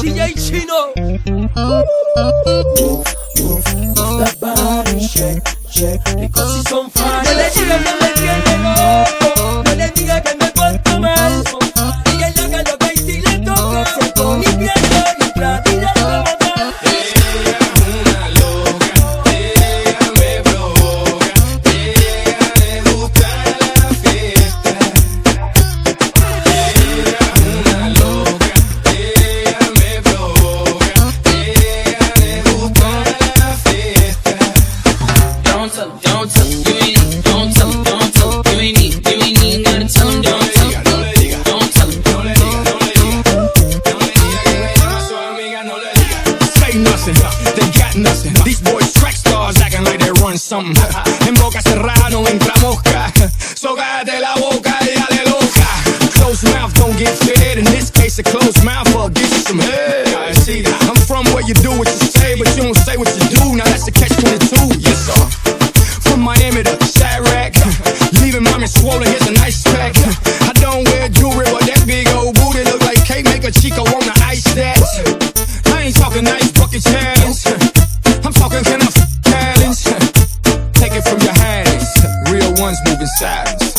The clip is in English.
She ain't Chino. Move, move, that body shake, shake, because she's on fire. Nothing. These boys track stars acting like they run something. En boca cerrada no entra mosca. So cállate la boca y dale loca. Closed mouth don't get fed. In this case, a closed mouth will get you some head. I'm from where you do what you say, but you don't say what you do. Now that's the catch 22. Yes, sir. From Miami to Chiraq. Leaving mommy swollen, here's a nice pack. I don't wear jewelry, but that big old moving silence.